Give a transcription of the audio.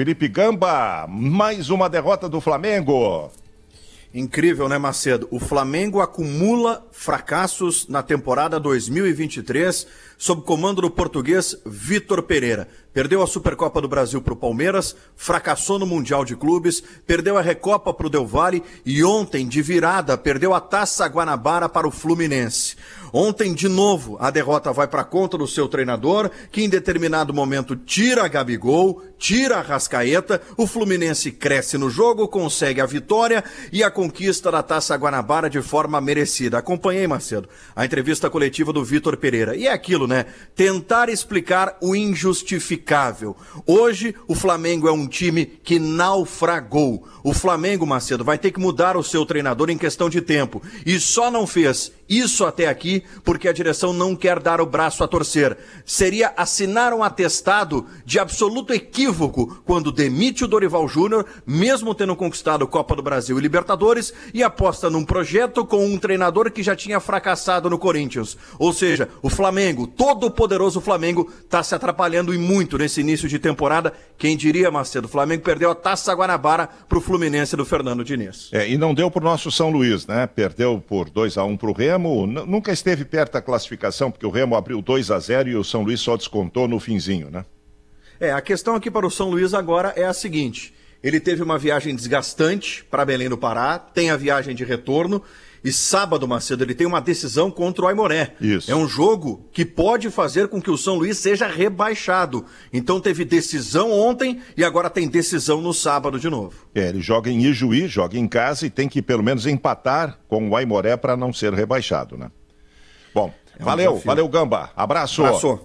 Felipe Gamba, mais uma derrota do Flamengo. Incrível, né, Macedo? O Flamengo acumula fracassos na temporada 2023 sob comando do português Vitor Pereira. Perdeu a Supercopa do Brasil para o Palmeiras, fracassou no Mundial de Clubes, perdeu a Recopa para o Del Valle e ontem, de virada, perdeu a Taça Guanabara para o Fluminense. Ontem, de novo, a derrota vai para conta do seu treinador, que em determinado momento tira a Gabigol, tira a Rascaeta, o Fluminense cresce no jogo, consegue a vitória e a conquista da Taça Guanabara de forma merecida. Acompanhei, Macedo, a entrevista coletiva do Vitor Pereira. E é aquilo, né? Tentar explicar o injustificável. Hoje, o Flamengo é um time que naufragou. O Flamengo, Macedo, vai ter que mudar o seu treinador em questão de tempo. E só não fez isso até aqui porque a direção não quer dar o braço a torcer. Seria assinar um atestado de absoluto equívoco quando demite o Dorival Júnior, mesmo tendo conquistado Copa do Brasil e Libertadores, e aposta num projeto com um treinador que já tinha fracassado no Corinthians. Ou seja, o Flamengo, todo o poderoso Flamengo, está se atrapalhando e muito nesse início de temporada. Quem diria, Macedo? O Flamengo perdeu a Taça Guanabara para o Fluminense do Fernando Diniz. É, e não deu para o nosso São Luís, né? Perdeu por 2 a 1 um para o Remo nunca esteve perto da classificação, porque o Remo abriu 2 a 0 e o São Luís só descontou no finzinho, né? É, a questão aqui para o São Luís agora é a seguinte: ele teve uma viagem desgastante para Belém do Pará, tem a viagem de retorno e sábado, Macedo, ele tem uma decisão contra o Aimoré. Isso. É um jogo que pode fazer com que o São Luís seja rebaixado. Então teve decisão ontem e agora tem decisão no sábado de novo. É, ele joga em Ijuí, joga em casa e tem que pelo menos empatar com o Aimoré para não ser rebaixado, né? Bom, é um valeu, desafio. valeu Gamba. Abraço. Abraço.